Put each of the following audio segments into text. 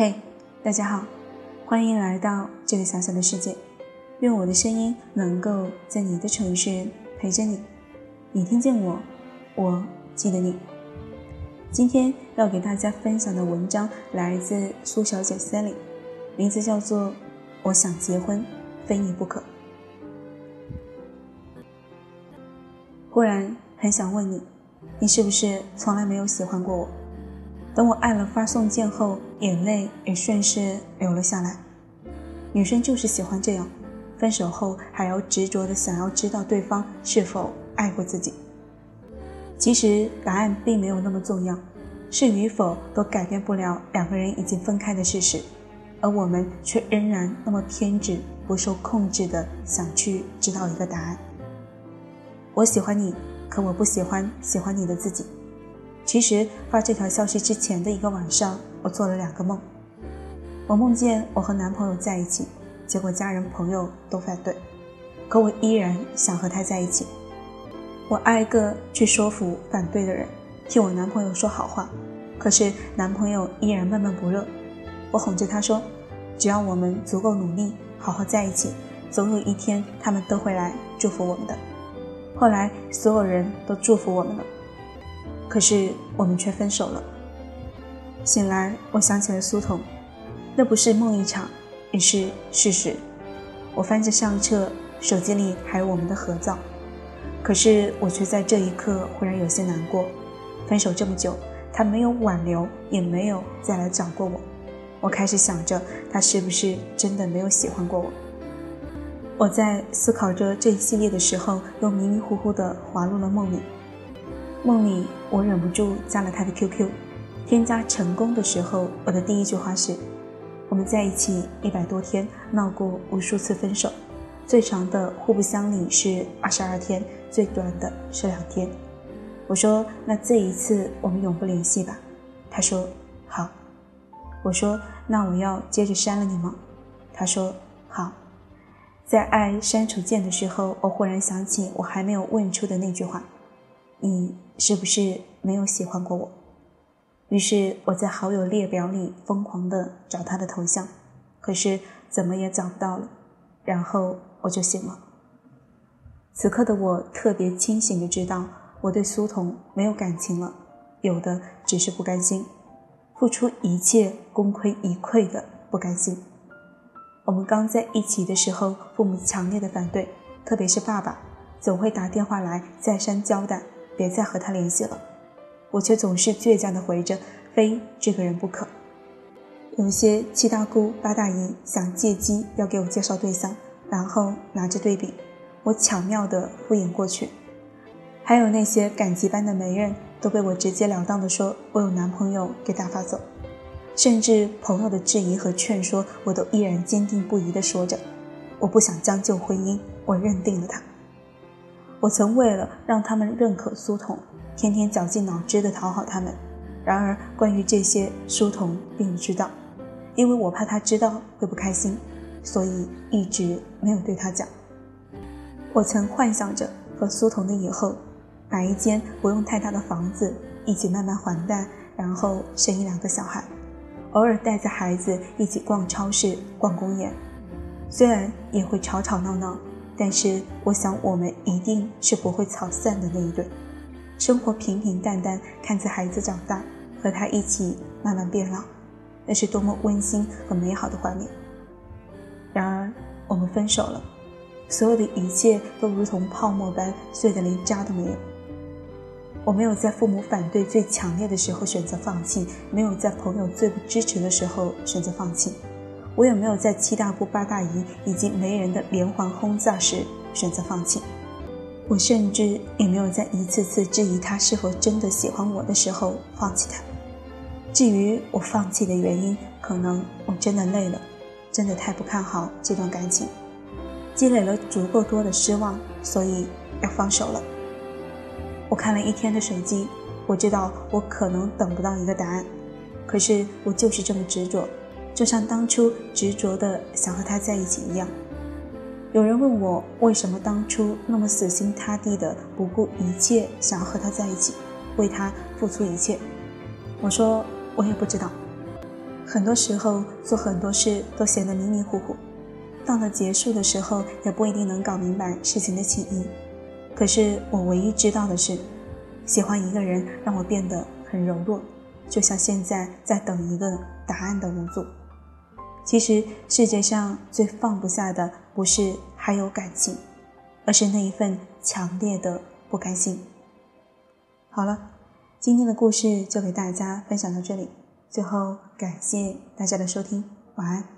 嘿，大家好，欢迎来到这个小小的世界。愿我的声音能够在你的城市陪着你。你听见我，我记得你。今天要给大家分享的文章来自苏小姐 Sally，名字叫做《我想结婚，非你不可》。忽然很想问你，你是不是从来没有喜欢过我？等我按了发送键后，眼泪也顺势流了下来。女生就是喜欢这样，分手后还要执着的想要知道对方是否爱过自己。其实答案并没有那么重要，是与否都改变不了两个人已经分开的事实，而我们却仍然那么偏执、不受控制的想去知道一个答案。我喜欢你，可我不喜欢喜欢你的自己。其实发这条消息之前的一个晚上，我做了两个梦。我梦见我和男朋友在一起，结果家人朋友都反对，可我依然想和他在一起。我挨个去说服反对的人，替我男朋友说好话，可是男朋友依然闷闷不乐。我哄着他说，只要我们足够努力，好好在一起，总有一天他们都会来祝福我们的。后来所有人都祝福我们了。可是我们却分手了。醒来，我想起了苏童，那不是梦一场，也是事实。我翻着相册，手机里还有我们的合照。可是我却在这一刻忽然有些难过。分手这么久，他没有挽留，也没有再来找过我。我开始想着，他是不是真的没有喜欢过我？我在思考着这一系列的时候，又迷迷糊糊地滑入了梦里。梦里，我忍不住加了他的 QQ。添加成功的时候，我的第一句话是：“我们在一起一百多天，闹过无数次分手，最长的互不相理是二十二天，最短的是两天。”我说：“那这一次我们永不联系吧？”他说：“好。”我说：“那我要接着删了你吗？”他说：“好。”在按删除键的时候，我忽然想起我还没有问出的那句话。你是不是没有喜欢过我？于是我在好友列表里疯狂的找他的头像，可是怎么也找不到了。然后我就醒了。此刻的我特别清醒的知道，我对苏童没有感情了，有的只是不甘心，付出一切功亏一篑的不甘心。我们刚在一起的时候，父母强烈的反对，特别是爸爸，总会打电话来再三交代。别再和他联系了，我却总是倔强的回着，非这个人不可。有些七大姑八大姨想借机要给我介绍对象，然后拿着对比，我巧妙的敷衍过去。还有那些赶集班的媒人，都被我直截了当的说我有男朋友给打发走。甚至朋友的质疑和劝说，我都依然坚定不移的说着，我不想将就婚姻，我认定了他。我曾为了让他们认可苏童，天天绞尽脑汁地讨好他们。然而，关于这些，苏童并不知道，因为我怕他知道会不开心，所以一直没有对他讲。我曾幻想着和苏童的以后，买一间不用太大的房子，一起慢慢还贷，然后生一两个小孩，偶尔带着孩子一起逛超市、逛公园，虽然也会吵吵闹闹。但是我想，我们一定是不会吵散的那一对，生活平平淡淡，看着孩子长大，和他一起慢慢变老，那是多么温馨和美好的画面。然而，我们分手了，所有的一切都如同泡沫般碎得连渣都没有。我没有在父母反对最强烈的时候选择放弃，没有在朋友最不支持的时候选择放弃。我也没有在七大姑八大姨以及媒人的连环轰炸时选择放弃，我甚至也没有在一次次质疑他是否真的喜欢我的时候放弃他。至于我放弃的原因，可能我真的累了，真的太不看好这段感情，积累了足够多的失望，所以要放手了。我看了一天的手机，我知道我可能等不到一个答案，可是我就是这么执着。就像当初执着的想和他在一起一样。有人问我为什么当初那么死心塌地的不顾一切想要和他在一起，为他付出一切。我说我也不知道。很多时候做很多事都显得迷迷糊糊，到了结束的时候也不一定能搞明白事情的起因。可是我唯一知道的是，喜欢一个人让我变得很柔弱，就像现在在等一个答案的无助。其实世界上最放不下的不是还有感情，而是那一份强烈的不甘心。好了，今天的故事就给大家分享到这里。最后，感谢大家的收听，晚安。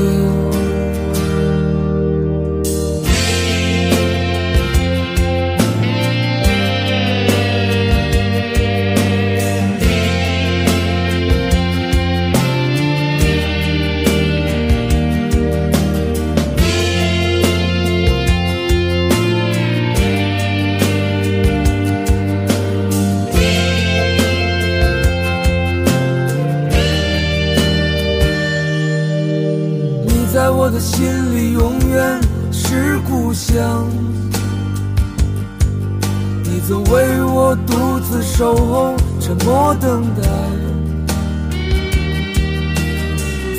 我独自守候，沉默等待，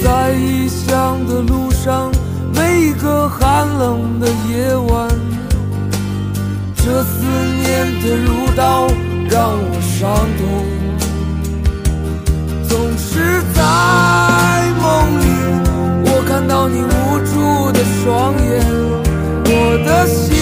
在异乡的路上，每一个寒冷的夜晚，这思念的如刀让我伤痛，总是在梦里。我看到你无助的双眼，我的心